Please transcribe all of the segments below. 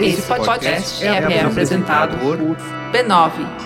Esse podcast é, é apresentado por b9.com.br.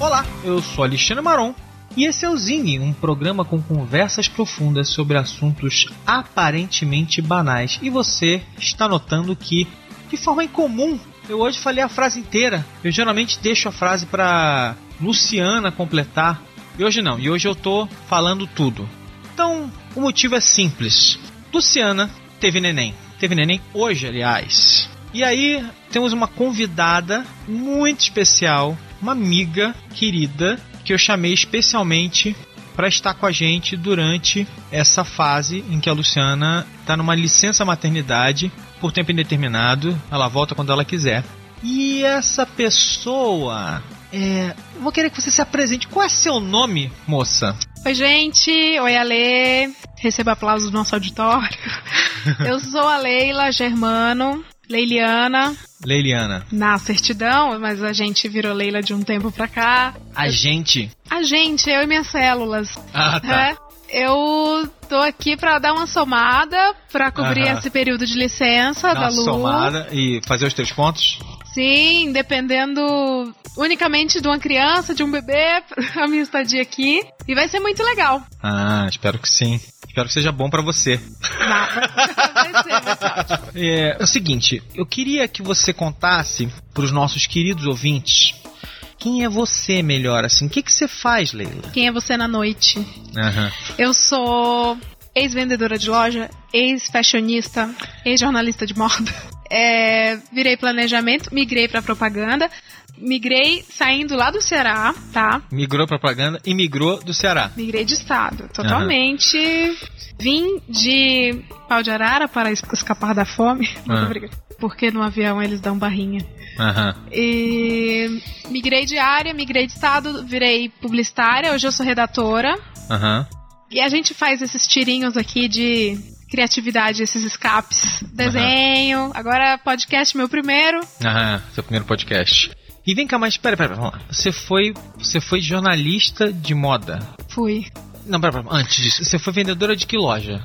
Olá, eu sou Alexandre Maron e esse é o Zine, um programa com conversas profundas sobre assuntos aparentemente banais. E você está notando que, de forma incomum, eu hoje falei a frase inteira. Eu geralmente deixo a frase para Luciana completar. E hoje não, e hoje eu tô falando tudo. Então, o motivo é simples. Luciana teve neném. Teve neném hoje, aliás. E aí, temos uma convidada muito especial uma amiga querida que eu chamei especialmente para estar com a gente durante essa fase em que a Luciana está numa licença maternidade por tempo indeterminado. Ela volta quando ela quiser. E essa pessoa. É, vou querer que você se apresente. Qual é seu nome, moça? Oi, gente. Oi, Ale. Receba aplausos do nosso auditório. Eu sou a Leila Germano, Leiliana. Leiliana. Na certidão, mas a gente virou Leila de um tempo pra cá. A gente? A gente, eu e minhas células. Ah, tá. É, eu tô aqui pra dar uma somada, pra cobrir esse período de licença Dá da uma Lu. somada e fazer os teus pontos? Sim, dependendo unicamente de uma criança, de um bebê, a minha estadia aqui. E vai ser muito legal. Ah, espero que sim. Espero que seja bom pra você. Vai, vai ser, vai ser ótimo. É, é o seguinte, eu queria que você contasse pros nossos queridos ouvintes quem é você melhor, assim. O que, que você faz, Leila? Quem é você na noite? Aham. Eu sou ex-vendedora de loja, ex-fashionista, ex-jornalista de moda. É, virei planejamento, migrei pra propaganda, migrei saindo lá do Ceará, tá? Migrou propaganda e migrou do Ceará. Migrei de estado, totalmente. Vim de pau de arara para es- escapar da fome. Muito Ah. obrigada. Porque no avião eles dão barrinha. Aham. E migrei de área, migrei de estado, virei publicitária. Hoje eu sou redatora. Aham. E a gente faz esses tirinhos aqui de criatividade, esses escapes. Desenho. Agora, podcast, meu primeiro. Aham. Seu primeiro podcast. E vem cá, mas pera, pera, vamos lá. Você foi, você foi jornalista de moda. Fui. Não, pera, pera, antes disso, você foi vendedora de que loja?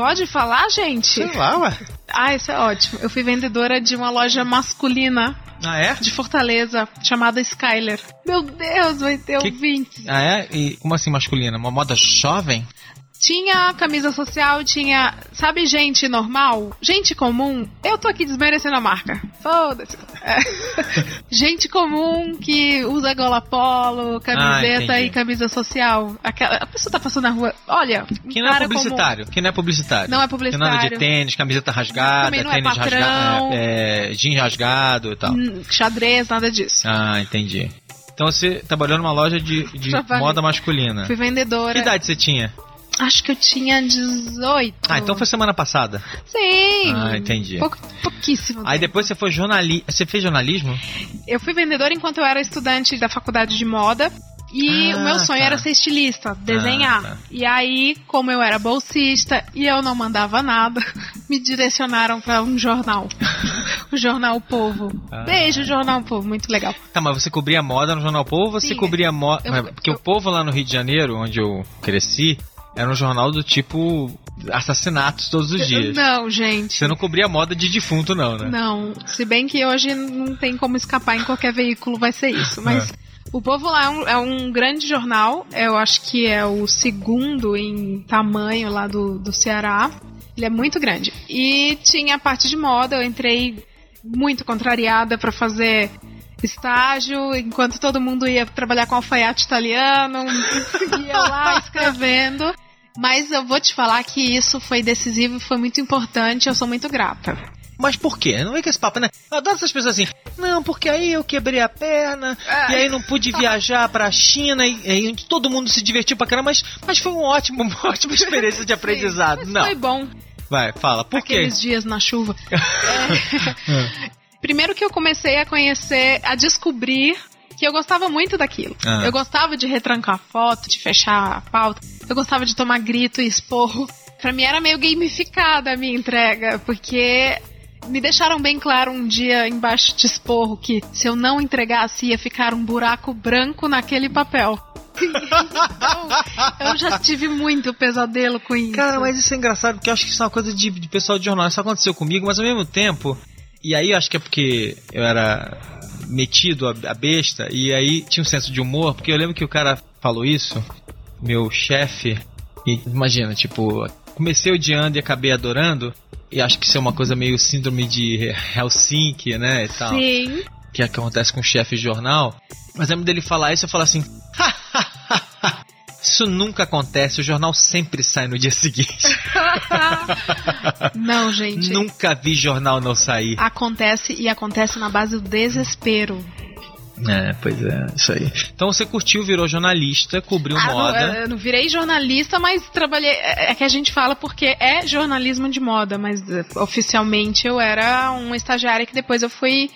Pode falar, gente? Sei lá, ué. Ah, isso é ótimo. Eu fui vendedora de uma loja masculina Ah, é? de Fortaleza, chamada Skyler. Meu Deus, vai ter Que- ouvintes. Ah, é? E como assim masculina? Uma moda jovem? Tinha camisa social, tinha. Sabe, gente normal? Gente comum. Eu tô aqui desmerecendo a marca. Foda-se. É. gente comum que usa gola polo, Ah, camiseta entendi. e camisa social. Aquela, a pessoa tá passando na rua. Olha, um Que não é publicitário. Que não é publicitário. Não é Que nada de publicitário. tênis, camiseta rasgada, é tênis patrão. rasgado, é, é, jeans rasgado e tal. comum, hum, xadrez, nada disso. Ah, entendi. Então você trabalhou numa loja de, de moda masculina. Fui vendedora. Que idade você tinha? Acho que eu tinha 18. Ah, então foi semana passada. Sim. Ah, entendi. Pouco, pouquíssimo. Aí depois você foi jornalismo. Você fez jornalismo? Eu fui vendedora enquanto eu era estudante da faculdade de moda. E Ah, o meu sonho tá. era ser estilista, desenhar. Ah, tá. E aí, como eu era bolsista e eu não mandava nada, me direcionaram para um jornal. o Jornal Povo. Ah. Beijo, Jornal Povo, muito legal. Tá, mas você cobria moda no Jornal Povo ou você Sim. cobria moda. Eu- Porque eu- o Povo lá no Rio de Janeiro, onde eu cresci, era um jornal do tipo assassinatos todos os dias. Não, gente. Você não cobria moda de defunto, não, né? Não, se bem que hoje não tem como escapar em qualquer veículo, vai ser isso. Mas o Povo lá é um, é um grande jornal, eu acho que é o segundo em tamanho lá do, do Ceará. Ele é muito grande. E tinha a parte de moda, eu entrei muito contrariada pra fazer estágio, enquanto todo mundo ia trabalhar com alfaiate italiano, ia lá escrevendo. Mas eu vou te falar que isso foi decisivo e foi muito importante, eu sou muito grata. Mas por quê? Não é que esse papo, né? Eu adoro essas pessoas assim. Não, porque aí eu quebrei a perna, Ah. e aí não pude viajar pra China, e, e aí todo mundo se divertiu pra caramba, mas, mas foi um ótimo, uma ótima experiência de aprendizado. Mas Não. Foi bom. Vai, fala, por quê? Aqueles dias na chuva. É. Primeiro que eu comecei a conhecer, a descobrir que eu gostava muito daquilo. Ah. Eu gostava de retrancar foto, de fechar a pauta. Eu gostava de tomar grito e esporro. Pra mim era meio gamificada a minha entrega, porque Me deixaram bem claro um dia embaixo de esporro que se eu não entregasse ia ficar um buraco branco naquele papel. então, eu já tive muito pesadelo com isso. Cara, mas isso é engraçado porque eu acho que isso é uma coisa de, de pessoal de jornal. Isso aconteceu comigo, mas ao mesmo tempo. E aí eu acho que é porque eu era metido a, besta e aí tinha um senso de humor, porque eu lembro que o cara falou isso, meu chefe, e imagina, tipo, comecei odiando e acabei adorando. E acho que isso é uma coisa meio síndrome de Helsinki, né? E tal. Sim. Que, é que acontece com o chefe de jornal. Mas lembro dele falar isso, eu falo assim. Isso nunca acontece, o jornal sempre sai no dia seguinte. não, gente. Nunca vi jornal não sair. Acontece e acontece na base do desespero. É, pois é, isso aí. Então você curtiu, virou jornalista, cobriu ah, moda. Não, eu não virei jornalista, mas trabalhei. É, é que a gente fala porque é jornalismo de moda, mas eh, oficialmente eu era uma estagiária que depois eu fui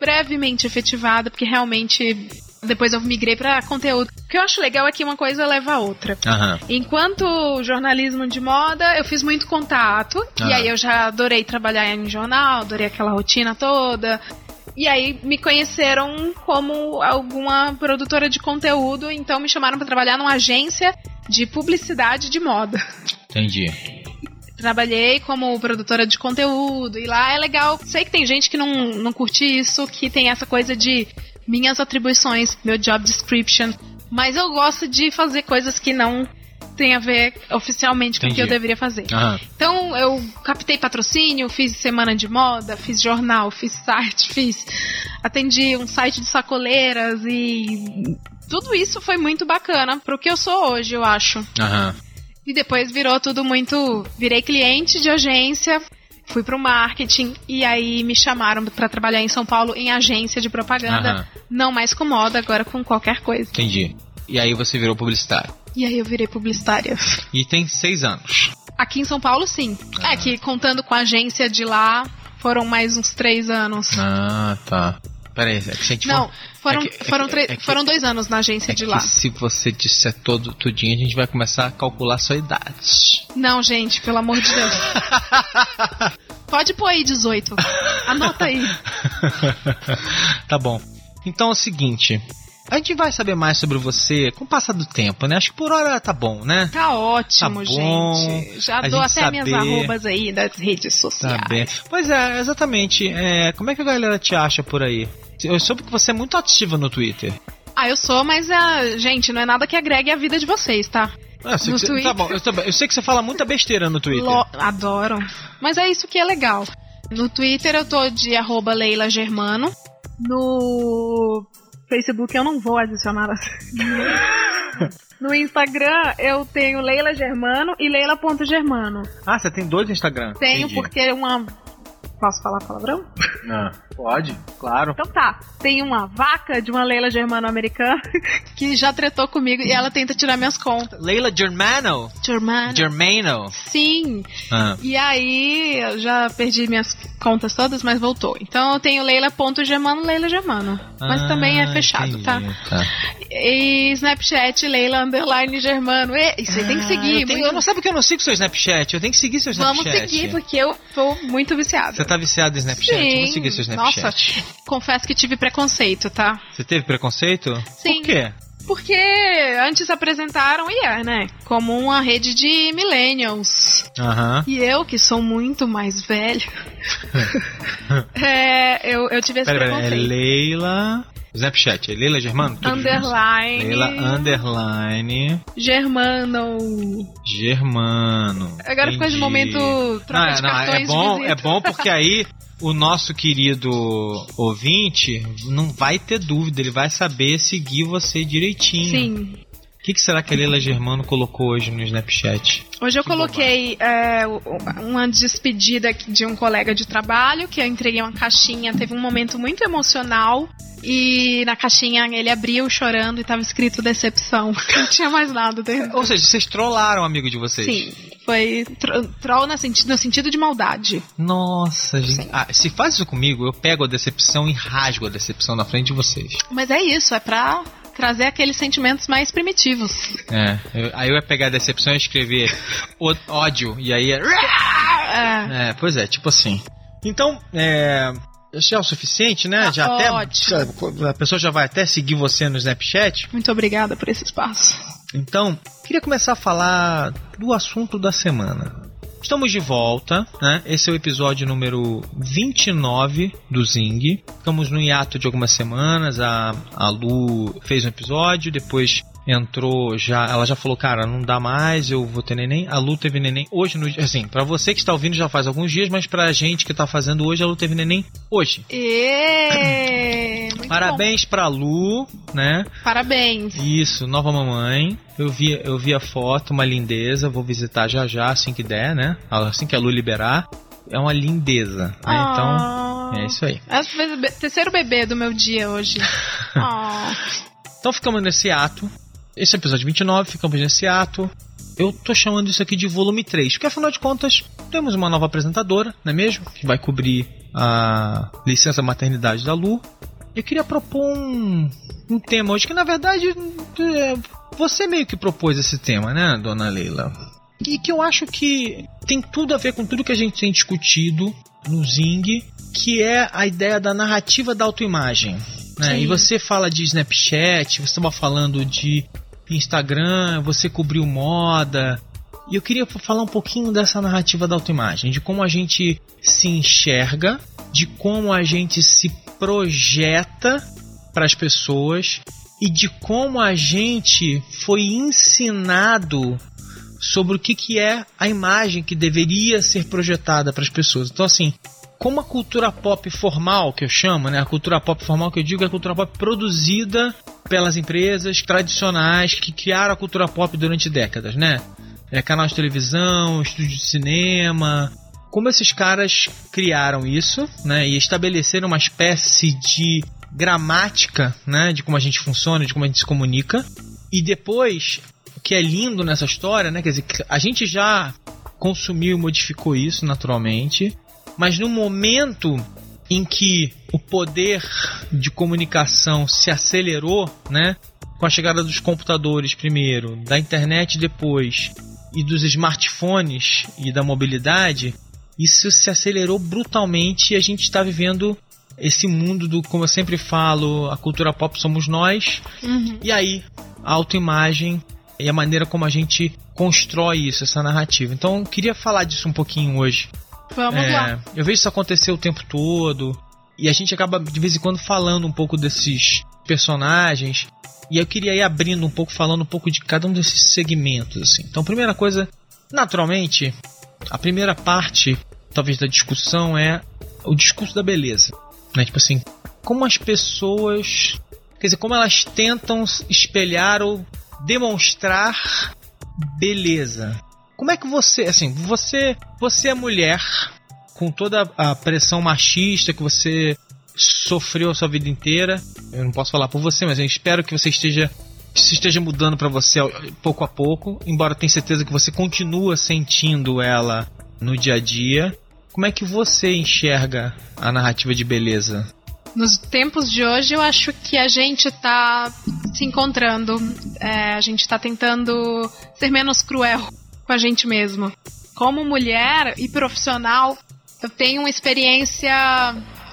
brevemente efetivada, porque realmente depois eu migrei para conteúdo. O que eu acho legal é que uma coisa leva a outra. Uhum. Enquanto jornalismo de moda, eu fiz muito contato. Uhum. E aí eu já adorei trabalhar em jornal, adorei aquela rotina toda. E aí me conheceram como alguma produtora de conteúdo, então me chamaram para trabalhar numa agência de publicidade de moda. Entendi. Trabalhei como produtora de conteúdo e lá é legal. Sei que tem gente que não, não curte isso, que tem essa coisa de minhas atribuições, meu job description. Mas eu gosto de fazer coisas que não tem a ver oficialmente Entendi. com o que eu deveria fazer. Uhum. Então eu captei patrocínio, fiz semana de moda, fiz jornal, fiz site, fiz. Atendi um site de sacoleiras e. Tudo isso foi muito bacana pro que eu sou hoje, eu acho. Uhum. E depois virou tudo muito. Virei cliente de agência, fui pro marketing e aí me chamaram para trabalhar em São Paulo em agência de propaganda, não mais com moda, agora com qualquer coisa. Entendi. E aí você virou publicitário. E aí eu virei publicitária. E tem seis anos. Aqui em São Paulo, sim. É que contando com a agência de lá, foram mais uns três anos. Ah, tá. Peraí, é que se a gente Não, for... foram, é que, foram, é que, foram dois anos na agência é de lá. se você disser todo tudinho, a gente vai começar a calcular sua idade. Não, gente, pelo amor de Deus. Pode pôr aí 18. Anota aí. tá bom. Então é o seguinte. A gente vai saber mais sobre você com o passar do tempo, né? Acho que por hora tá bom, né? Tá ótimo, tá bom, gente. Já dou até saber... minhas arrobas aí das redes sociais. Tá bem. Pois é, exatamente. É, como é que a galera te acha por aí? Eu soube que você é muito ativa no Twitter. Ah, eu sou, mas, uh, gente, não é nada que agregue a vida de vocês, tá? Ah, no você, Twitter. Tá bom, eu, eu, sei que você fala muita besteira no Twitter. Lo, adoro. Mas é isso que é legal. No Twitter eu tô de arroba Leila Germano. No Facebook eu não vou adicionar. No Instagram eu tenho Leila Germano e Leila.germano. Ah, você tem dois Instagram? Tenho Entendi. porque uma. Posso falar palavrão? Ah, pode, claro. Então tá. Tem uma vaca de uma Leila Germano americana que já tretou comigo e ela tenta tirar minhas contas. Leila Germano? Germano. Germano? Sim. Ah. E aí eu já perdi minhas contas todas, mas voltou. Então eu tenho Leila.germano, Leila Germano. Mas ah, também é fechado, entendi, tá? tá? E Snapchat, Leila Underline Germano. E, isso aí tem que Ah, seguir. Eu, tenho, muito- eu não sabe que eu não sigo seu Snapchat. Eu tenho que seguir seu Vamos Snapchat. seguir, porque eu tô muito viciada. Você tá viciado em Snapchat? Eu vou seguir seu Snapchat. Nossa, confesso que tive preconceito, tá? Você teve preconceito? Sim. Por quê? Porque antes apresentaram e é, né? Como uma rede de millennials. Aham. E eu, que sou muito mais velha, é, eu, eu tive esse Pera, pera, é. Leila. Snapchat, é Leila Germano? Underline. Leila Underline Germano. Germano. Agora ficou de momento troca não, não, é cartões de bom, é bom porque aí o nosso querido ouvinte não vai ter dúvida, ele vai saber seguir você direitinho. Sim. O que, que será que a Leila Germano colocou hoje no Snapchat? Hoje eu Que coloquei é, o- uma despedida de um colega de trabalho, que eu entreguei uma caixinha, teve um momento muito emocional. E na caixinha ele abriu chorando e tava escrito decepção. Não tinha mais nada dentro. Ou seja, vocês trollaram um amigo de vocês. Sim, foi tro troll no sentido, no sentido de maldade. Nossa, gente. Ah, se faz isso comigo, eu pego a decepção e rasgo a decepção na frente de vocês. Mas é isso, é pra trazer aqueles sentimentos mais primitivos. É. eu- aí eu ia pegar a decepção e escrever ódio. E aí é. É, É, pois é, tipo assim. Então, é. Já é o suficiente, né? Tá já até. ótimo. A pessoa já vai até seguir você no Snapchat. Muito obrigada por esse espaço. Então, queria começar a falar do assunto da semana. Estamos de volta, né? Esse é o episódio número 29 do Zing. Ficamos no hiato de algumas semanas. A, a Lu fez um episódio, depois entrou já. Ela já falou, cara, não dá mais, eu vou ter neném. A Lu teve neném hoje, no, assim, pra você que está ouvindo já faz alguns dias, mas pra gente que tá fazendo hoje, a Lu teve neném hoje. E... Parabéns pra Lu, né? bom. Parabéns. Isso, nova mamãe. Eu vi, eu vi a foto, uma lindeza. Vou visitar já já, assim que der, né? Assim que a Lu liberar. É uma lindeza. Né? Então, Ah. é isso aí. É o terceiro bebê do meu dia hoje. Ah. Então ficamos nesse ato. Esse é o episódio 29, ficamos nesse ato. Eu tô chamando isso aqui de volume 3, porque afinal de contas, temos uma nova apresentadora, não é mesmo? Que vai cobrir a licença maternidade da Lu. Eu queria propor um, um tema hoje, que na verdade é, você meio que propôs esse tema, né, dona Leila? E que eu acho que tem tudo a ver com tudo que a gente tem discutido no Zing, que é a ideia da narrativa da autoimagem. Né? E você fala de Snapchat, você estava falando de Instagram, você cobriu moda. E eu queria falar um pouquinho dessa narrativa da autoimagem, de como a gente se enxerga, de como a gente se projeta para as pessoas e de como a gente foi ensinado sobre o que, que é a imagem que deveria ser projetada para as pessoas. Então, assim, como a cultura pop formal, que eu chamo, né? A cultura pop formal que eu digo é a cultura pop produzida pelas empresas tradicionais que criaram a cultura pop durante décadas, né? É, canal de televisão, estúdio de cinema. Como esses caras criaram isso, né? E estabeleceram uma espécie de gramática, né? De como a gente funciona, de como a gente se comunica. E depois, o que é lindo nessa história, né? Quer dizer, a gente já consumiu e modificou isso naturalmente, mas no momento em que o poder de comunicação se acelerou, né? Com a chegada dos computadores primeiro, da internet depois e dos smartphones e da mobilidade, isso se acelerou brutalmente e a gente está vivendo esse mundo do, como eu sempre falo, a cultura pop somos nós, Uhum. e aí, a autoimagem e a maneira como a gente constrói isso, essa narrativa. Então, eu queria falar disso um pouquinho hoje. Vamos É, lá. eu vejo isso acontecer o tempo todo, e a gente acaba de vez em quando falando um pouco desses personagens, e eu queria ir abrindo um pouco, falando um pouco de cada um desses segmentos. Assim. Então, primeira coisa, naturalmente, a primeira parte, talvez, da discussão é o discurso da beleza. Né? Tipo assim, como as pessoas. Quer dizer, como elas tentam espelhar ou demonstrar beleza. Como é que você, assim, você, você é mulher com toda a pressão machista que você sofreu a sua vida inteira. Eu não posso falar por você, mas eu espero que você esteja isso esteja mudando pra você pouco a pouco, embora tenha certeza que você continua sentindo ela no dia a dia. Como é que você enxerga a narrativa de beleza? Nos tempos de hoje, eu acho que a gente tá se encontrando. É, a gente tá tentando ser menos cruel com a gente mesmo. Como mulher e profissional, eu tenho uma experiência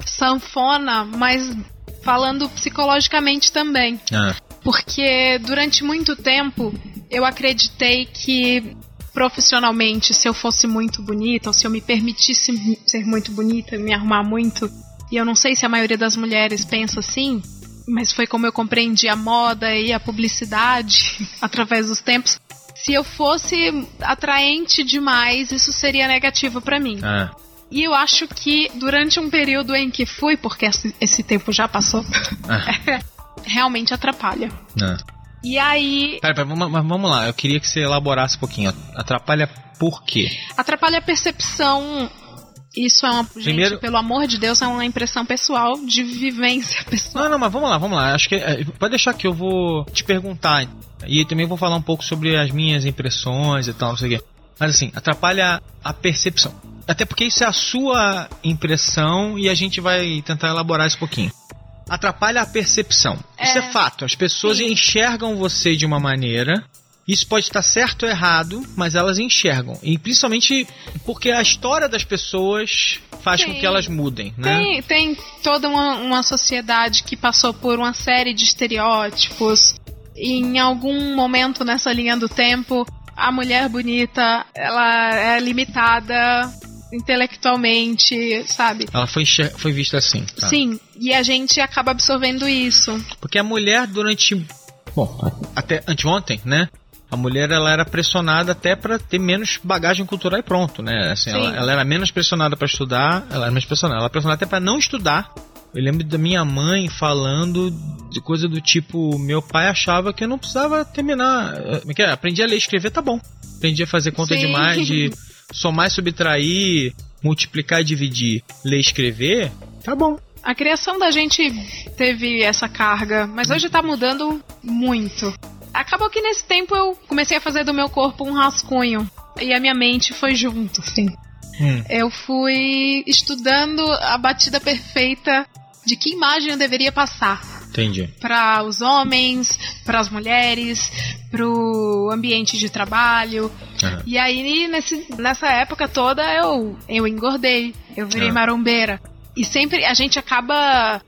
sanfona, mas falando psicologicamente também. Ah, Porque durante muito tempo eu acreditei que profissionalmente, se eu fosse muito bonita, ou se eu me permitisse ser muito bonita, me arrumar muito, e eu não sei se a maioria das mulheres pensa assim, mas foi como eu compreendi a moda e a publicidade através dos tempos. Se eu fosse atraente demais, isso seria negativo pra mim. ah, E eu acho que durante um período em que fui, porque esse, tempo já passou, ah, realmente atrapalha. ah. E aí, Pera, pera, mas vamos lá. Eu queria que você elaborasse um pouquinho. Atrapalha por quê? atrapalha a percepção. Isso é uma. Gente, Primeiro- pelo amor de Deus, é uma impressão pessoal de vivência pessoal. Não, não, mas vamos lá, vamos lá. Acho que é, pode deixar que eu vou te perguntar e também vou falar um pouco sobre as minhas impressões e tal, não sei o quê. Mas assim, atrapalha a percepção. Até porque isso é a sua impressão e a gente vai tentar elaborar isso um pouquinho. Atrapalha a percepção. Isso É. é fato. As pessoas Sim. enxergam você de uma maneira Isso pode estar certo ou errado, mas elas enxergam. E principalmente porque a história das pessoas faz com que elas mudem, né? Tem, tem toda uma, uma sociedade que passou por uma série de estereótipos. E em algum momento nessa linha do tempo, a mulher bonita, ela é limitada intelectualmente, sabe? Ela foi, foi vista assim. Tá? Sim, e a gente acaba absorvendo isso. Porque a mulher durante bom, até anteontem, né? A mulher ela era pressionada até para ter menos bagagem cultural e pronto, né? Assim, ela, ela, era menos pressionada para estudar, ela era menos pressionada, ela era pressionada até para não estudar. Eu lembro da minha mãe falando de coisa do tipo: meu pai achava que eu não precisava terminar. Como é que é? Aprendi a ler e escrever, tá bom. Aprendi a fazer conta Sim. de mais, de somar e subtrair, multiplicar e dividir, ler e escrever, tá bom. A criação da gente teve essa carga, mas hoje tá mudando muito. Acabou que nesse tempo eu comecei a fazer do meu corpo um rascunho. E a minha mente foi junto, sim. Hum. Eu fui estudando a batida perfeita de que imagem eu deveria passar. Entendi. Para os homens, para as mulheres, para o ambiente de trabalho. Uhum. E aí, nesse, nessa época toda, eu, eu engordei, eu virei uhum. marombeira. E sempre a gente acaba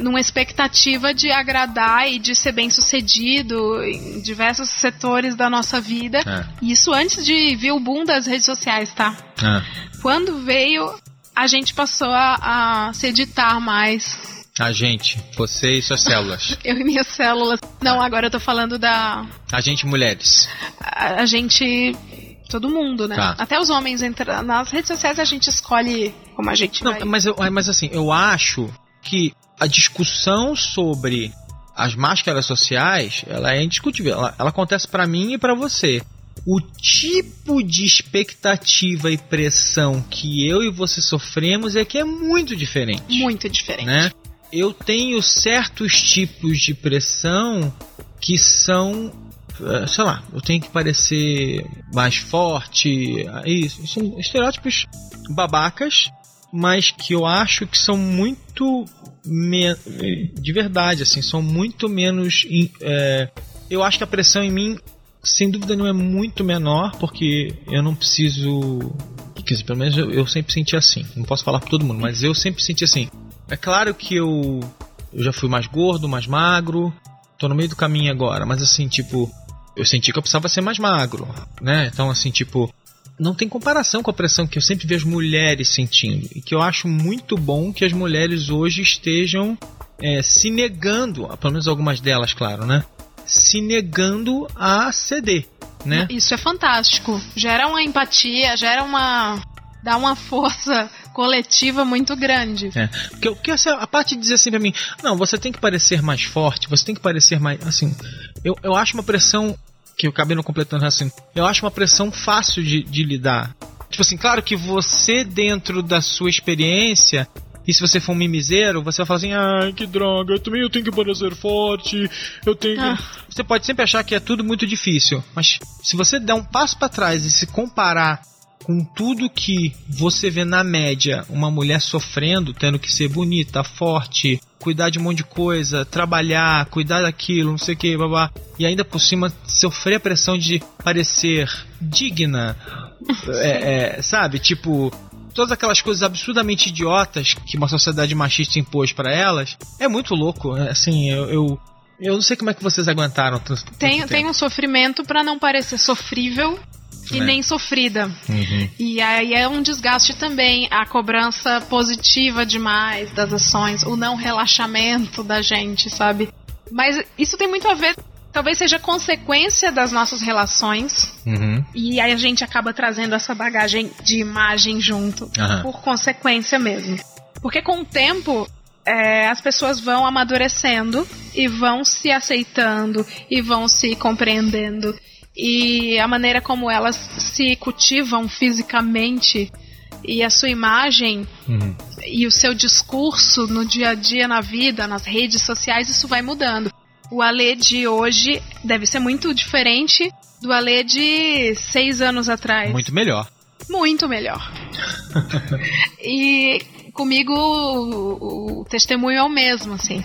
numa expectativa de agradar e de ser bem sucedido em diversos setores da nossa vida. É. Isso antes de vir o boom das redes sociais, tá? É. Quando veio, a gente passou a, a se editar mais. A gente, você e suas células. eu e minhas células. Não, agora eu tô falando da. A gente, mulheres. A, a gente todo mundo, né? Tá. Até os homens entram nas redes sociais a gente escolhe como a gente Não, vai. Mas, eu, mas assim, eu acho que a discussão sobre as máscaras sociais, ela é indiscutível. Ela, ela acontece para mim e para você. O tipo de expectativa e pressão que eu e você sofremos é que é muito diferente. Muito diferente. Né? Eu tenho certos tipos de pressão que são eh, sei lá, eu tenho que parecer mais forte. Isso, são estereótipos babacas, mas que eu acho que são muito de verdade, assim, são muito menos. É, eu acho que a pressão em mim, sem dúvida, não é muito menor, porque eu não preciso. Quer dizer, pelo menos eu, eu sempre senti assim. Não posso falar para todo mundo, mas eu sempre senti assim. É claro que eu, eu já fui mais gordo, mais magro, tô no meio do caminho agora, mas assim, tipo, eu senti que eu precisava ser mais magro, né? Então, assim, tipo, não tem comparação com a pressão que eu sempre vejo mulheres sentindo. E que eu acho muito bom que as mulheres hoje estejam é, se negando, pelo menos algumas delas, claro, né? Se negando a ceder, né? Isso é fantástico. Gera uma empatia, gera uma. dá uma força coletiva muito grande. É. Porque, porque assim, a parte de dizer assim pra mim, não, você tem que parecer mais forte, você tem que parecer mais. Assim, eu, eu acho uma pressão que eu acabei não completando assim. Eu acho uma pressão fácil de, de lidar. Tipo assim, claro que você, dentro da sua experiência, e se você for um mimiseiro, você vai falar assim: ai, que droga, eu também eu tenho que parecer forte, eu tenho ah. Você pode sempre achar que é tudo muito difícil, mas se você der um passo para trás e se comparar com tudo que você vê na média uma mulher sofrendo, tendo que ser bonita, forte, cuidar de um monte de coisa, trabalhar, cuidar daquilo, não sei o que, babá, e ainda por cima sofrer a pressão de parecer digna, é, é, sabe? Tipo, todas aquelas coisas absurdamente idiotas que uma sociedade machista impôs para elas, é muito louco. Né? Assim, eu, eu, eu, não sei como é que vocês aguentaram tanto, tem, tem um sofrimento para não parecer sofrível e né? nem sofrida. Uhum. E aí é um desgaste também, a cobrança positiva demais das ações, o não relaxamento da gente, sabe? Mas isso tem muito a ver talvez seja consequência das nossas relações. Uhum. E aí a gente acaba trazendo essa bagagem de imagem junto, uhum. por consequência mesmo. Porque com o tempo. É, as pessoas vão amadurecendo e vão se aceitando e vão se compreendendo e a maneira como elas se cultivam fisicamente e a sua imagem uhum. e o seu discurso no dia a dia, na vida, nas redes sociais, isso vai mudando. O Alê de hoje deve ser muito diferente do Alê de seis anos atrás. Muito melhor. Muito melhor. e comigo o, o, testemunho é o mesmo, assim.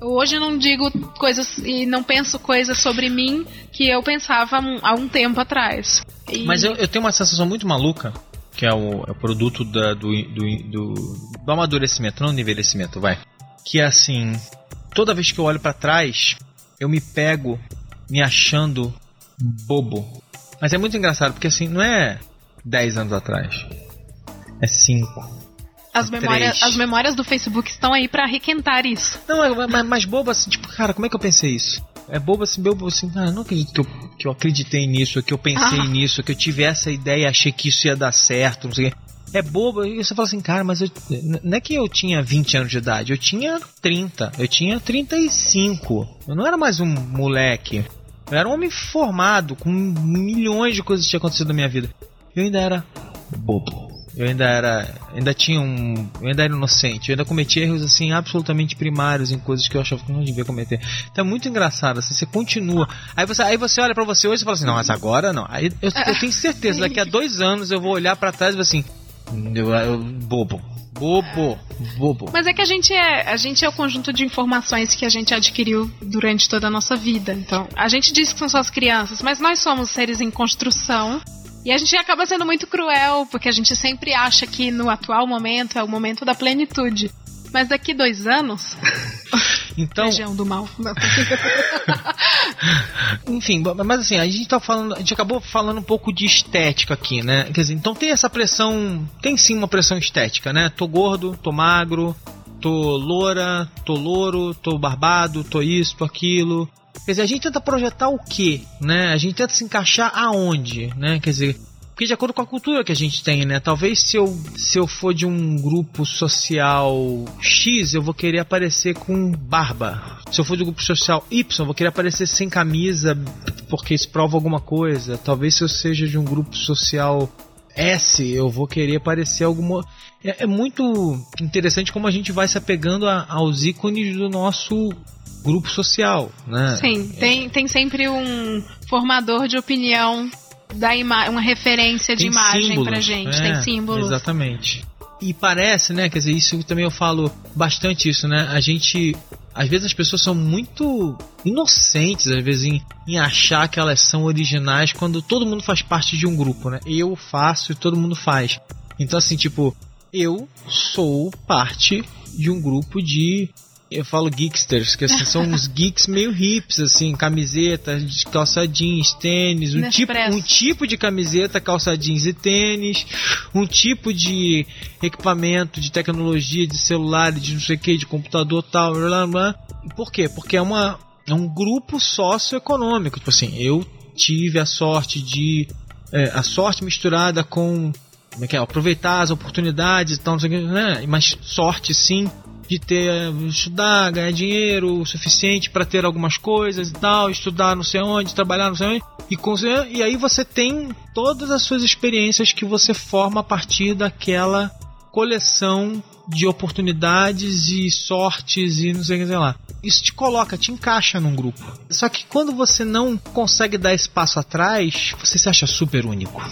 Eu hoje não digo coisas e não penso coisas sobre mim que eu pensava há um tempo atrás. E... Mas eu, eu tenho uma sensação muito maluca que é o, é o produto da, do, do, do, do, amadurecimento, não do envelhecimento, vai. Que é assim, toda vez que eu olho para trás, eu me pego me achando bobo. Mas é muito engraçado, porque assim, não é 10 anos atrás. É 5. As, memórias, as memórias do Facebook estão aí para requentar isso. Não, mas, mas bobo assim, tipo, cara, como é que eu pensei isso? É bobo assim, bobo assim, ah, não acredito que eu, que eu acreditei nisso, que eu pensei ah. nisso, que eu tive essa ideia e achei que isso ia dar certo, não sei o quê. É bobo, e você fala assim, cara, mas eu, não é que eu tinha 20 anos de idade, eu tinha 30, eu tinha 35. Eu não era mais um moleque. Eu era um homem formado, com milhões de coisas que tinham acontecido na minha vida. Eu ainda era bobo. Eu ainda era. Ainda tinha um. Eu ainda era inocente. Eu ainda cometia erros assim absolutamente primários em coisas que eu achava que não devia cometer. Então é muito engraçado, assim, você continua. Aí você, aí você olha para você hoje e fala assim, não, mas agora não. Aí eu, eu tenho certeza, daqui a dois anos eu vou olhar para trás e vou assim. Eu, eu, bobo. Bobo, bobo. Mas é que a gente é, a gente é o conjunto de informações que a gente adquiriu durante toda a nossa vida. Então, a gente diz que são só as crianças, mas nós somos seres em construção e a gente acaba sendo muito cruel, porque a gente sempre acha que no atual momento é o momento da plenitude. Mas daqui dois anos. Então. Região do mal. Enfim, mas assim, a gente tá falando. A gente acabou falando um pouco de estética aqui, né? Quer dizer, então tem essa pressão. Tem sim uma pressão estética, né? Tô gordo, tô magro, tô loura, tô louro, tô barbado, tô isso, tô aquilo. Quer dizer, a gente tenta projetar o quê, né? A gente tenta se encaixar aonde, né? Quer dizer, porque de acordo com a cultura que a gente tem, né? Talvez se eu, se eu for de um grupo social X, eu vou querer aparecer com barba. Se eu for de um grupo social Y, eu vou querer aparecer sem camisa, porque isso prova alguma coisa. Talvez se eu seja de um grupo social S, eu vou querer aparecer alguma. É, é muito interessante como a gente vai se apegando a, aos ícones do nosso grupo social, né? Sim, tem, tem sempre um formador de opinião da uma referência de tem imagem símbolos, pra gente, é, tem símbolos. Exatamente. E parece, né, quer dizer, isso também eu falo bastante isso, né? A gente às vezes as pessoas são muito inocentes, às vezes, em, em, achar que elas são originais quando todo mundo faz parte de um grupo, né? Eu faço e todo mundo faz. Então, assim, tipo, eu sou parte de um grupo de eu falo geeksters, que assim, são uns geeks meio hips, assim, camiseta, calça jeans, tênis, um tipo, um tipo de camiseta, calça jeans e tênis, um tipo de equipamento, de tecnologia, de celular, de não sei o que, de computador tal, blá, blá. Por quê? Porque é, uma, é um grupo socioeconômico, tipo assim, eu tive a sorte de é, a sorte misturada com como é que é? aproveitar as oportunidades e tal, não sei o que, né? mas sorte sim de ter estudar, ganhar dinheiro o suficiente para ter algumas coisas e tal, estudar não sei onde, trabalhar não sei onde, e, e aí você tem todas as suas experiências que você forma a partir daquela coleção de oportunidades e sortes e não sei o que lá. Isso te coloca, te encaixa num grupo. Só que quando você não consegue dar esse passo atrás, você se acha super único.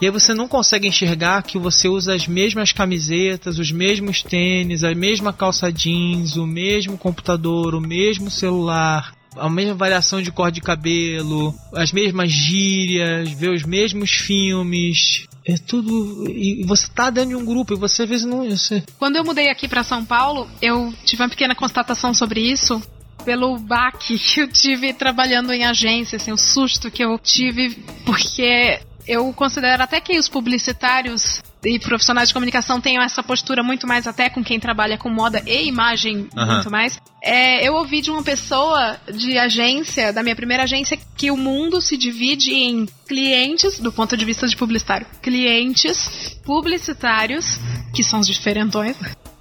E aí você não consegue enxergar que você usa as mesmas camisetas, os mesmos tênis, a mesma calça jeans, o mesmo computador, o mesmo celular, a mesma variação de cor de cabelo, as mesmas gírias, vê os mesmos filmes. É tudo. E você tá dentro de um grupo e você às vezes não. Você... Quando eu mudei aqui para São Paulo, eu tive uma pequena constatação sobre isso pelo baque que eu tive trabalhando em agência, assim, o susto que eu tive, porque eu considero até que os publicitários e profissionais de comunicação tenham essa postura muito mais até com quem trabalha com moda e imagem uhum. muito mais. É, eu ouvi de uma pessoa de agência, da minha primeira agência, que o mundo se divide em clientes, do ponto de vista de publicitário, clientes, publicitários, que são os diferentões,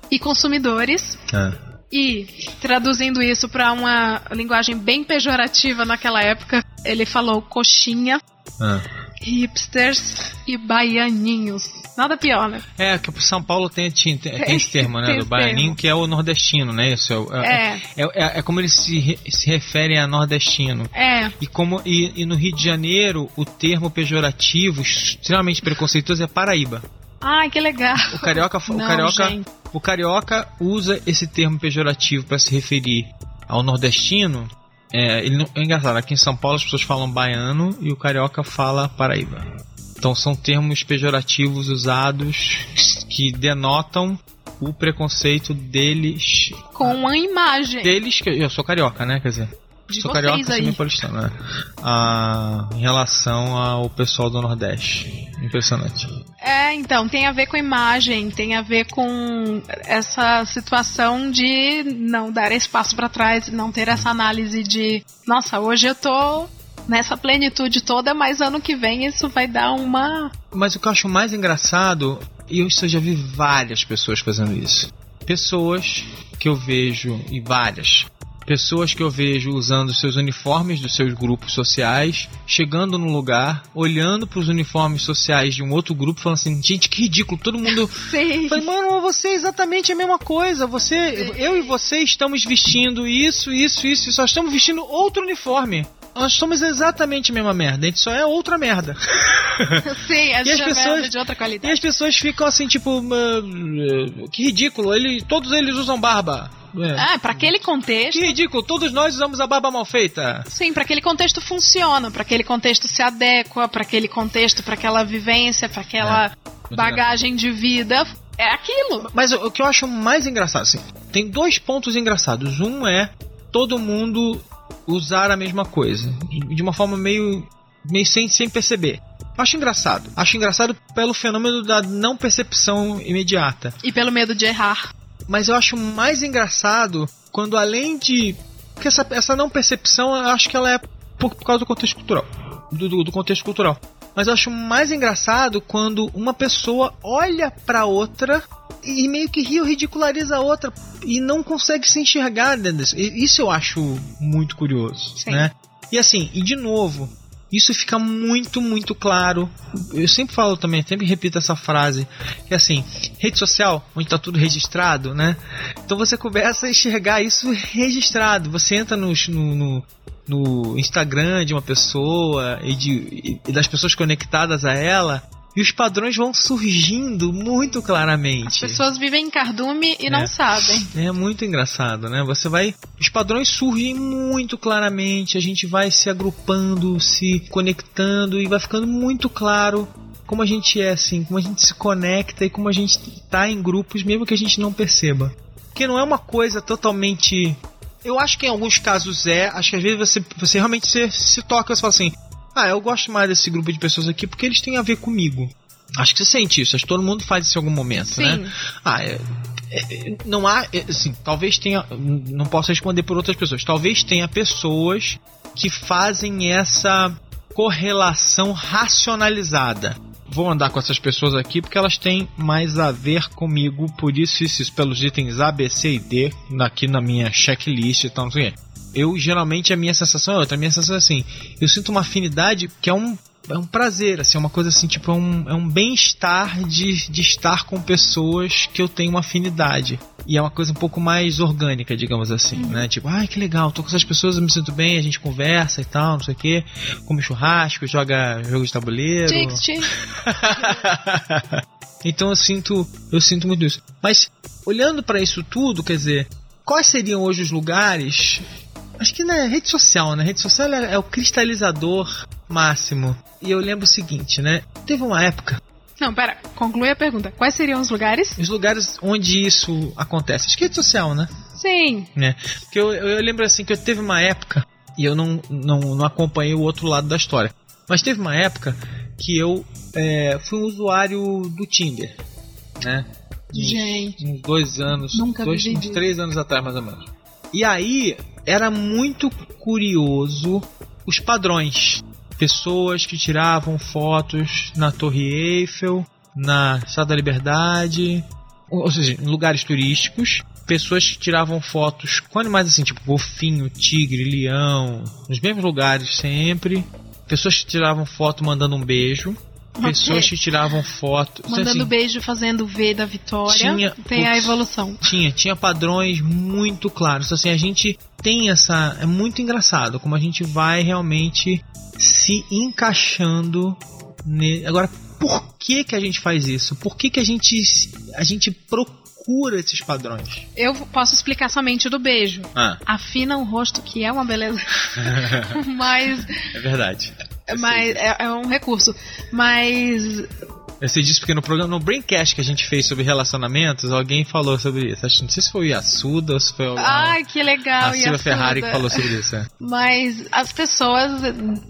e consumidores. É. E, traduzindo isso para uma linguagem bem pejorativa naquela época, ele falou coxinha. É hipsters e baianinhos. Nada pior, né? É, que o São Paulo tem, tem, tem esse termo, né? do baianinho, que é o nordestino, né? Isso é, é. É, é, é como eles se, se referem a nordestino. É. E, como, e, e no Rio de Janeiro, o termo pejorativo, extremamente preconceituoso, é Paraíba. Ai, que legal. O carioca, Não, o carioca, o carioca usa esse termo pejorativo para se referir ao nordestino. É, ele não, é engraçado, aqui em São Paulo as pessoas falam baiano e o carioca fala paraíba. Então são termos pejorativos usados que denotam o preconceito deles. Com a imagem. Deles, que eu sou carioca, né? Quer dizer, de sou carioca aí. paulistano, né? Ah, em relação ao pessoal do Nordeste. Impressionante. É, então, tem a ver com imagem, tem a ver com essa situação de não dar espaço pra trás, não ter essa análise de, nossa, hoje eu tô nessa plenitude toda, mas ano que vem isso vai dar uma. Mas o que eu acho mais engraçado, e eu já vi várias pessoas fazendo isso. Pessoas que eu vejo, e várias, pessoas que eu vejo usando seus uniformes dos seus grupos sociais, chegando no lugar, olhando para os uniformes sociais de um outro grupo, falando assim: gente, que ridículo, todo mundo. Sim. Falei, mano, você é exatamente a mesma coisa. Você, eu e você estamos vestindo isso, isso, isso, só estamos vestindo outro uniforme. Nós somos exatamente a mesma merda, a gente só é outra merda. Sim, a E as gente é pessoas- merda de outra E qualidade. as pessoas ficam assim, tipo, "Ah, que ridículo, ele, todos eles usam barba. É. Ah, pra aquele contexto. Que ridículo, todos nós usamos a barba mal feita. Sim, para aquele contexto funciona, para aquele contexto se adequa, para aquele contexto, para aquela vivência, para aquela bagagem de vida. É aquilo. Mas o, que eu acho mais engraçado, assim, tem dois pontos engraçados. Um é todo mundo usar a mesma coisa, de de uma forma meio, meio sem, sem perceber. Acho engraçado. Acho engraçado pelo fenômeno da não percepção imediata. E pelo medo de errar. Mas eu acho mais engraçado quando além de. Porque essa, essa não percepção, eu acho que ela é por, por causa do contexto cultural. Do, do- do contexto cultural. Mas eu acho mais engraçado quando uma pessoa olha pra outra e meio que ri- ridiculariza a outra e não consegue se enxergar dentro disso. Isso eu acho muito curioso, Sim. né? E assim, e de novo, isso fica muito, muito claro. Eu sempre falo também, sempre repito essa frase, que é assim, rede social, onde tá tudo registrado, né? Então você começa a enxergar isso registrado. Você entra no, no, no Instagram de uma pessoa e, de, e das pessoas conectadas a ela, e os padrões vão surgindo muito claramente. As pessoas vivem em cardume e não É. sabem. É muito engraçado, né? Você vai. Os padrões surgem muito claramente, a gente vai se agrupando, se conectando e vai ficando muito claro como a gente é, assim, como a gente se conecta e como a gente tá em grupos, mesmo que a gente não perceba. Porque não é uma coisa totalmente. Eu acho que em alguns casos é, acho que às vezes você, você realmente se, se toca e você fala assim: ah, eu gosto mais desse grupo de pessoas aqui porque eles têm a ver comigo. Acho que você sente isso, acho que todo mundo faz isso em algum momento, Sim. né? Ah, é, é, não há, é, assim, talvez tenha, não posso responder por outras pessoas, talvez tenha pessoas que fazem essa correlação racionalizada. Vou andar com essas pessoas aqui porque elas têm mais a ver comigo, por isso, isso, isso pelos itens A, B, C e D, aqui na minha checklist e tal, não sei o quê. Eu, geralmente, a minha sensação é outra. A minha sensação é assim, eu sinto uma afinidade que é um é um prazer, assim, é uma coisa assim, tipo, é um, é um bem-estar de, de estar com pessoas que eu tenho uma afinidade. E é uma coisa um pouco mais orgânica, digamos assim, né? Tipo, ai, que legal, tô com essas pessoas, eu me sinto bem, a gente conversa e tal, não sei o quê, come churrasco, joga jogo de tabuleiro. Tix, então eu sinto, eu sinto muito isso. Mas olhando para isso tudo, quer dizer, quais seriam hoje os lugares? Acho que na rede social, né? Rede social é, é o cristalizador máximo. E eu lembro o seguinte, né? Teve uma época, Não, pera, conclui a pergunta. Quais seriam os lugares? os lugares onde isso acontece. Acho que rede social, né? Sim. né? Porque eu, eu lembro assim que eu teve uma época e eu não, não, não acompanhei o outro lado da história. Mas teve uma época que eu é, fui um usuário do Tinder, né? Uns- Gente. uns dois anos, Nunca dois, uns três anos atrás mais ou menos. E aí era muito curioso os padrões. Pessoas que tiravam fotos na Torre Eiffel, na Estátua da Liberdade, ou seja, em lugares turísticos. Pessoas que tiravam fotos com animais assim, tipo golfinho, tigre, leão, nos mesmos lugares sempre. Pessoas que tiravam foto mandando um beijo. Pessoas que tiravam foto. Mandando assim, beijo, fazendo V da vitória. Tinha- tem a putz. evolução. tinha, tinha padrões muito claros. Assim, a gente tem essa. É muito engraçado como a gente vai realmente se encaixando. Ne... Agora, por que, que a gente faz isso? Por que, que a gente, a gente procura esses padrões? Eu posso explicar somente do beijo. Ah. Afina o rosto, que é uma beleza. mas. É verdade. Mas é, é um recurso. Mas eu sei disso porque no programa, no Braincast que a gente fez sobre relacionamentos, alguém falou sobre isso. Acho, não sei se foi o Yasuda ou se foi o. Ai, que legal, A Silvia Ferrari que falou sobre isso. É. Mas as pessoas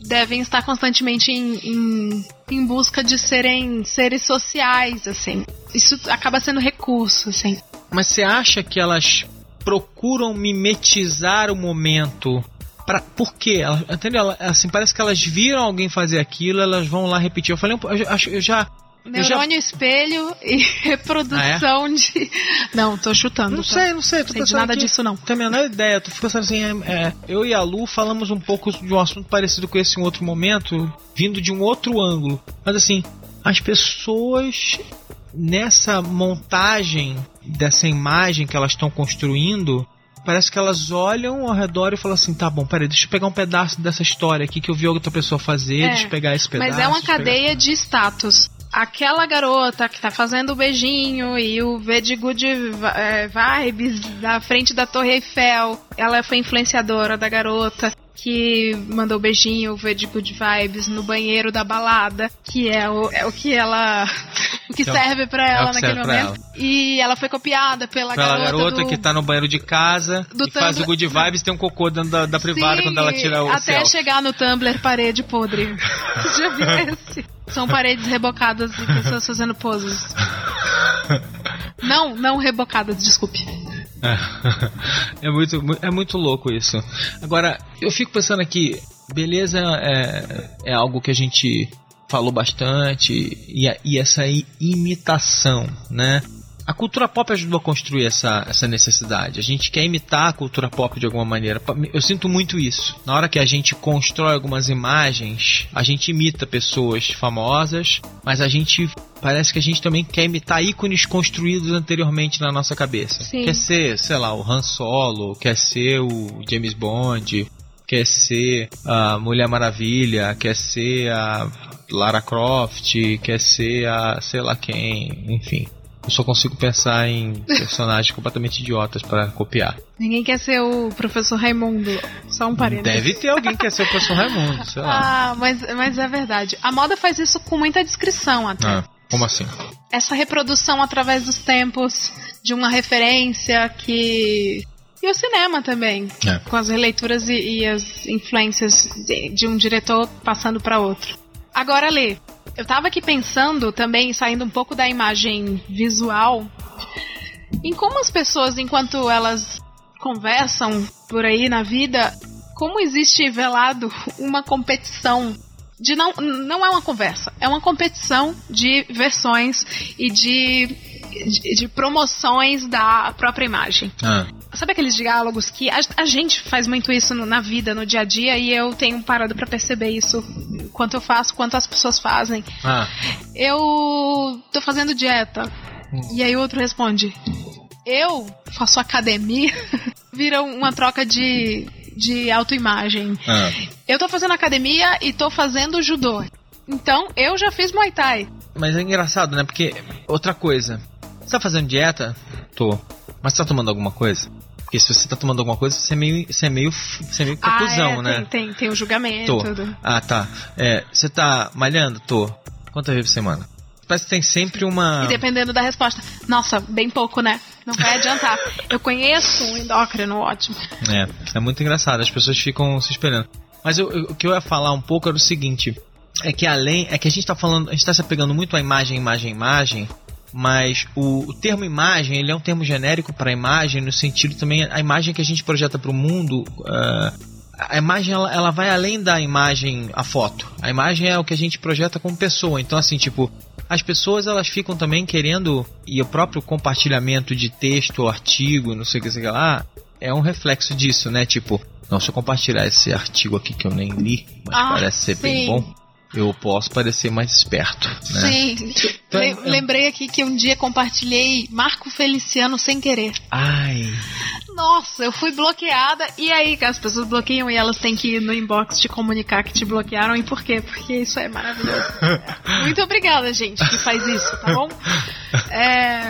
devem estar constantemente em, em, em busca de serem seres sociais, assim. Isso acaba sendo recurso, assim. Mas você acha que elas procuram mimetizar o momento Pra, por quê? Ela, entendeu? Assim, parece que elas viram alguém fazer aquilo, elas vão lá repetir. Eu falei, eu, eu, eu já Neurônio já... espelho e reprodução ah, é? de. Não, tô chutando. Não tá? sei, não sei. Tô sei de nada aqui. disso, não. Tenho a menor ideia. Tô pensando assim, é, é, eu e a Lu falamos um pouco de um assunto parecido com esse em outro momento, vindo de um outro ângulo. Mas assim, as pessoas nessa montagem dessa imagem que elas estão construindo, parece que elas olham ao redor e falam assim: tá bom, peraí, deixa eu pegar um pedaço dessa história aqui que eu vi outra pessoa fazer, é, deixa eu pegar esse pedaço. Mas é uma cadeia pegar... de status aquela garota que tá fazendo o beijinho e o V de Good é, Vibes da frente da Torre Eiffel, ela foi influenciadora da garota que mandou beijinho, o V de Good Vibes no banheiro da balada, que é o, é o que ela. o que, que serve para ela é naquele momento. Ela. E ela foi copiada pela, pela garota. garota do, que tá no banheiro de casa e faz o Good Vibes, tem um cocô dentro da, da privada Sim, quando ela tira o. Até selfie. chegar no Tumblr parede podre. Já viu esse? São paredes rebocadas de pessoas fazendo poses. Não, não rebocadas, desculpe. É, é, muito, é muito louco isso. Agora, eu fico pensando aqui, beleza é, é algo que a gente falou bastante, e, e essa imitação, né? A cultura pop ajudou a construir essa, essa necessidade. A gente quer imitar a cultura pop de alguma maneira. Eu sinto muito isso. Na hora que a gente constrói algumas imagens, a gente imita pessoas famosas, mas a gente parece que a gente também quer imitar ícones construídos anteriormente na nossa cabeça. Sim. Quer ser, sei lá, o Han Solo, quer ser o James Bond, quer ser a Mulher Maravilha, quer ser a Lara Croft, quer ser a sei lá quem, enfim. Eu só consigo pensar em personagens completamente idiotas para copiar. Ninguém quer ser o professor Raimundo. Só um parênteses. Deve ter alguém que quer ser o professor Raimundo, sei lá. Ah, mas, mas é verdade. A moda faz isso com muita descrição até. Ah, como assim? Essa reprodução através dos tempos de uma referência que e o cinema também, é. com as releituras e, e as influências de, de, um diretor passando para outro. Agora, Lê, eu tava aqui pensando também, saindo um pouco da imagem visual, em como as pessoas, enquanto elas conversam por aí na vida, como existe velado uma competição de não não é uma conversa, é uma competição de versões e de de, de promoções da própria imagem. Ah. Sabe aqueles diálogos que a, a, gente faz muito isso no, na vida, no dia a dia, e eu tenho parado para perceber isso quanto eu faço, quanto as pessoas fazem. Ah. Eu tô fazendo dieta. Hum. E aí o outro responde: Eu faço academia. Vira uma troca de, de autoimagem. Ah. Eu tô fazendo academia e tô fazendo judô. Então eu já fiz Muay Thai. Mas é engraçado, né? Porque outra coisa. Você tá fazendo dieta? Tô. Mas você tá tomando alguma coisa? Porque se você tá tomando alguma coisa, você é meio, você é meio, você é meio capuzão, ah, é, né? Tem, tem, tem o julgamento. Tô. Ah, tá. É, você tá malhando? Tô. Quantas vezes por semana? Parece que tem sempre uma. E dependendo da resposta. Nossa, bem pouco, né? Não vai adiantar. Eu conheço um endócrino ótimo. É, é muito engraçado. As pessoas ficam se esperando. Mas eu, eu, o que eu ia falar um pouco era o seguinte: é que além. É que a gente tá falando. A gente tá se apegando muito à imagem, imagem, imagem mas o, o, termo imagem ele é um termo genérico para imagem no sentido também a imagem que a gente projeta para o mundo uh, a imagem ela, ela vai além da imagem a foto. A imagem é o que a gente projeta como pessoa. Então assim tipo as pessoas elas ficam também querendo e o próprio compartilhamento de texto ou artigo não sei o que sei lá é um reflexo disso né? Tipo não se eu compartilhar esse artigo aqui que eu nem li mas ah, parece ser sim. bem bom eu posso parecer mais esperto. Né? Sim. Então, Lembrei aqui que um dia compartilhei Marco Feliciano sem querer. Ai. Nossa, eu fui bloqueada. E aí, as pessoas bloqueiam e elas têm que ir no inbox te comunicar que te bloquearam. E por quê? Porque isso é maravilhoso. Muito obrigada, gente, que faz isso, tá bom? É,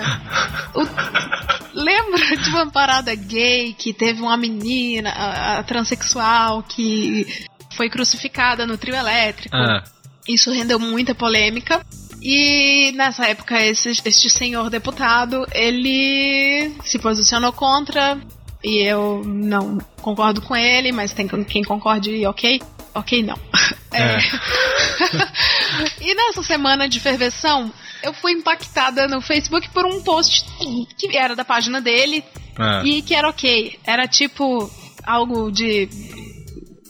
o, lembra de uma parada gay que teve uma menina a, a transexual que foi crucificada no trio elétrico? Ah. Isso rendeu muita polêmica. E nessa época, esse, este senhor deputado, ele se posicionou contra. E eu não concordo com ele, mas tem quem concorde, ok. Ok, não. É. e nessa semana de ferveção, eu fui impactada no Facebook por um post que era da página dele Ah. e que era ok. Era tipo algo de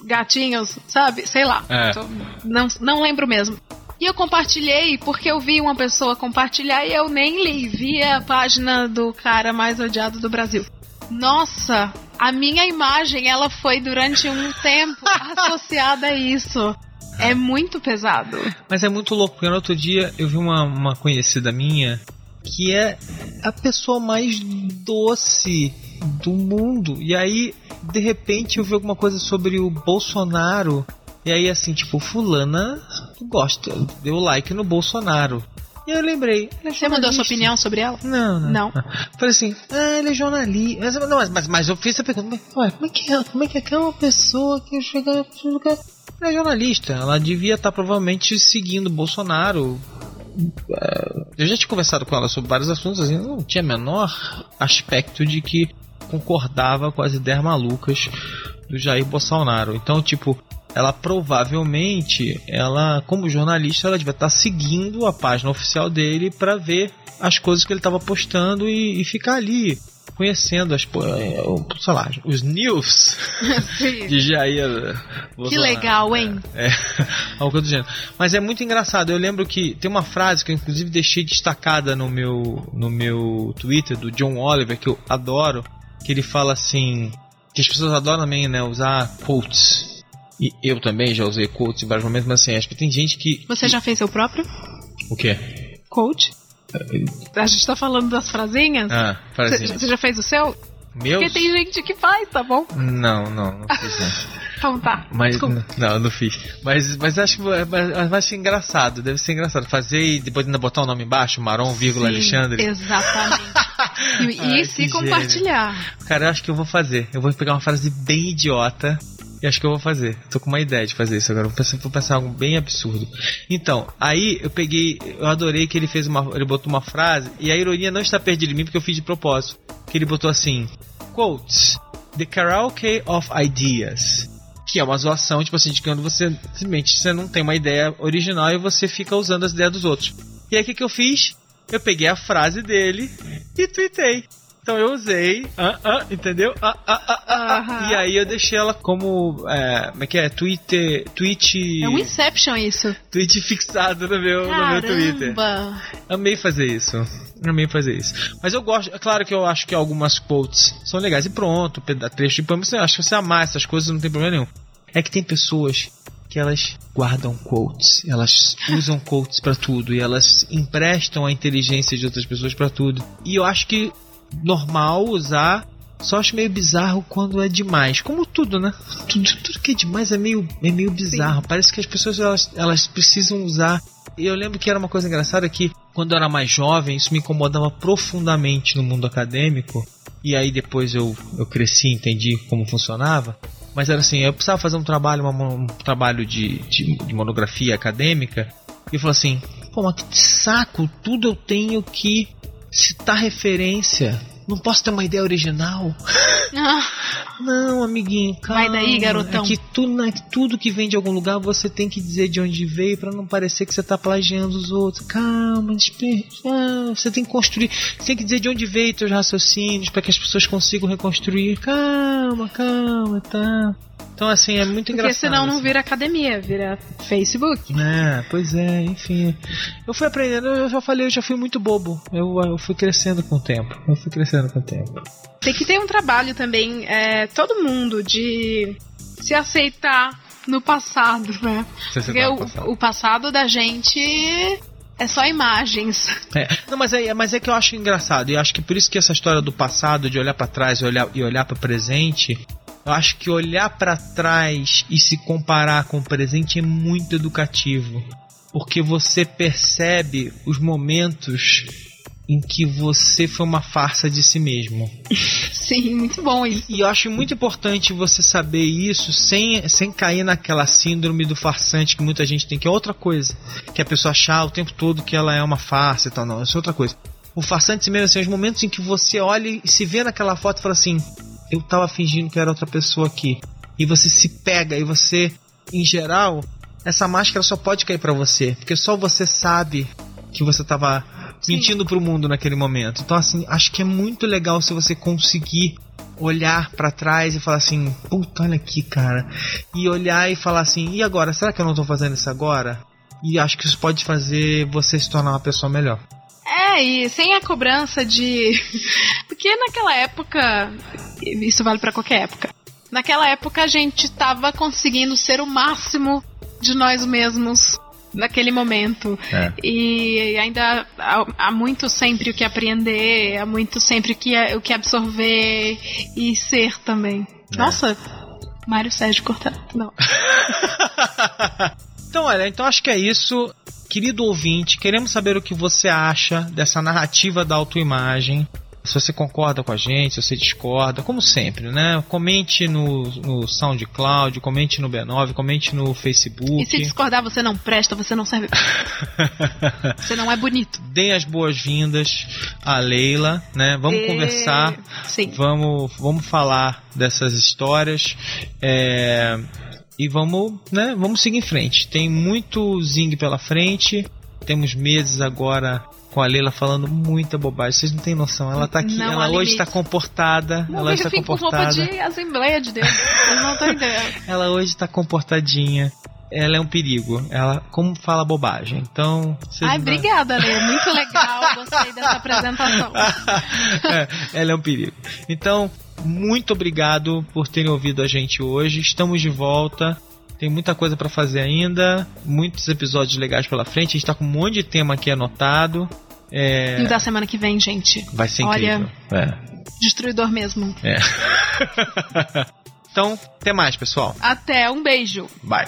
gatinhos, sabe? Sei lá. É. Tô- não, não lembro mesmo. E eu compartilhei porque eu vi uma pessoa compartilhar e eu nem li. Vi a página do cara mais odiado do Brasil. Nossa, a minha imagem ela foi durante um tempo associada a isso. É muito pesado. Mas é muito louco, porque no outro dia eu vi uma, uma conhecida minha que é a pessoa mais doce do mundo. E aí, de repente, eu vi alguma coisa sobre o Bolsonaro. E aí, assim, tipo, Fulana gosta, deu like no Bolsonaro. E eu lembrei. é Você mandou sua opinião sobre ela? Não, não. Não. Falei assim, ah, ele é jornalista. Mas, não, mas, mas, mas eu fiz essa pergunta, ué, como é que é, como é que é aquela pessoa que chega. Ela é jornalista, ela devia estar provavelmente seguindo o Bolsonaro. Eu já tinha conversado com ela sobre vários assuntos, assim, não tinha menor aspecto de que concordava com as ideias malucas do Jair Bolsonaro. Então, tipo, ela provavelmente, ela como jornalista, ela devia estar seguindo a página oficial dele para ver as coisas que ele estava postando e, e ficar ali conhecendo as, é, o- sei lá, os news de Jair Que Bolsonaro. legal, hein? É, algo coisa do gênero. Mas é muito engraçado. Eu lembro que tem uma frase que eu inclusive deixei destacada no meu no meu Twitter do John Oliver que eu adoro, que ele fala assim, que as pessoas adoram também, né, usar quotes. E eu também já usei quotes em vários momentos, mas assim, acho que tem gente que Você já fez seu próprio o quê? coach? A gente tá falando das frasinhas? Ah, Você frasinha. você já fez o seu? Meus? Porque tem gente que faz, tá bom? Não, não, não fiz não. Então tá. Mas Desculpa. não, não fiz. Mas, mas acho engraçado, deve ser engraçado. Fazer e depois ainda botar o nome embaixo, Maron, vírgula, Sim, Alexandre. Exatamente. E, Ai, e se compartilhar. Cara, eu acho que eu vou fazer. Eu vou pegar uma frase bem idiota e acho que eu vou fazer. Tô com uma ideia de fazer isso agora. Vou pensar, vou pensar algo bem absurdo. Então, aí eu peguei. Eu adorei que ele fez uma. Ele botou uma frase e a ironia não está perdida em mim porque eu fiz de propósito. Que ele botou assim: Quotes. The karaoke of ideas. Que é uma zoação, tipo assim, de quando você simplesmente você não tem uma ideia original e você fica usando as ideias dos outros. E aí o que, que eu fiz? Eu peguei a frase dele e tweetei. Então eu usei, ah, ah, entendeu? Ah, ah, ah, ah, ah. E aí eu deixei ela como, é, como é que é? Twitter, tweet, É um Inception isso. tweet fixado no meu, no meu Twitter. Caramba. Amei fazer isso. Amei fazer isso. Mas eu gosto, é claro que eu acho que algumas quotes são legais e pronto, trecho de poema, você acha que você amar essas coisas não tem problema nenhum. É que tem pessoas que elas guardam quotes, elas usam quotes pra tudo e elas emprestam a inteligência de outras pessoas pra tudo. E eu acho que normal usar, só acho meio bizarro quando é demais. Como tudo, né? Tudo, tudo que é demais é meio, é meio bizarro. Parece que as pessoas elas, elas precisam usar. E eu lembro que era uma coisa engraçada que quando eu era mais jovem, isso me incomodava profundamente no mundo acadêmico. E aí depois eu, eu cresci, entendi como funcionava. Mas era assim, eu precisava fazer um trabalho, uma um trabalho de, de, de monografia acadêmica. E eu falei assim, pô, mas que saco, tudo eu tenho que citar referência. Não posso ter uma ideia original. Ah, Não, amiguinho, calma. Vai daí, garotão. É que tudo, né, tudo que vem de algum lugar você tem que dizer de onde veio pra não parecer que você tá plagiando os outros. Calma, despe- ah, você tem que construir. Você tem que dizer de onde veio teus raciocínios pra que as pessoas consigam reconstruir. Calma, calma, tá. Então, assim, é muito porque engraçado. senão não assim. vira academia, vira Facebook. É, pois é, enfim. Eu fui aprendendo, eu já falei, eu já fui muito bobo. Eu, eu fui crescendo com o tempo. Eu fui crescendo com o tempo. Tem que ter um trabalho também, é, todo mundo, de se aceitar no passado, né? Você Porque o, passado. o passado da gente é só imagens. É, não, mas é, mas é que eu acho engraçado. E eu acho que por isso que essa história do passado, de olhar pra trás e olhar, e olhar para presente, eu acho que olhar pra trás e se comparar com o presente é muito educativo. Porque você percebe os momentos em que você foi uma farsa de si mesmo. Sim, muito bom isso. E eu acho muito importante você saber isso sem, sem cair naquela síndrome do farsante que muita gente tem, que é outra coisa. Que a pessoa achar o tempo todo que ela é uma farsa e tal. Não, isso é outra coisa. O farsante si mesmo, assim, os momentos em que você olha e se vê naquela foto e fala assim: eu tava fingindo que era outra pessoa aqui. E você se pega e você, em geral, essa máscara só pode cair para você, porque só você sabe que você tava mentindo pro mundo naquele momento. Então, assim, acho que é muito legal se você conseguir olhar para trás e falar assim: puta, olha aqui, cara. E olhar e falar assim: e agora? Será que eu não tô fazendo isso agora? E acho que isso pode fazer você se tornar uma pessoa melhor. É, e sem a cobrança de. Porque naquela época. Isso vale para qualquer época. Naquela época a gente tava conseguindo ser o máximo de nós mesmos naquele momento. É. E ainda há, há muito sempre o que aprender, há muito sempre o que, o que absorver e ser também. É. Nossa, Mário Sérgio Cortado. Não. Então, olha, então acho que é isso. Querido ouvinte, queremos saber o que você acha dessa narrativa da autoimagem. Se você concorda com a gente, se você discorda, como sempre, né? Comente no, no SoundCloud, comente no B9, comente no Facebook. E se discordar, você não presta, você não serve. você não é bonito. Deem as boas-vindas à Leila, né? Vamos E- conversar, Sim. vamos, vamos falar dessas histórias. é, e vamos, né, vamos seguir em frente. Tem muito Zing pela frente. Temos meses agora com a Leila falando muita bobagem. Vocês não têm noção. Ela tá aqui, Não ela hoje está comportada. Não, ela está fico com roupa comportada. de Assembleia de Deus. Vocês não estão entendendo. Ela hoje está comportadinha. Ela é um perigo. Ela como fala bobagem. Então, vocês Ai, obrigada, Lê. Muito legal. Gostei dessa apresentação. É, ela é um perigo. Então, muito obrigado por terem ouvido a gente hoje. Estamos de volta. Tem muita coisa pra fazer ainda, muitos episódios legais pela frente. A gente tá com um monte de tema aqui anotado. É, E o da semana que vem, gente. vai ser Olha, incrível. É. destruidor mesmo. É. então, até mais, pessoal. Até, um beijo. Bye.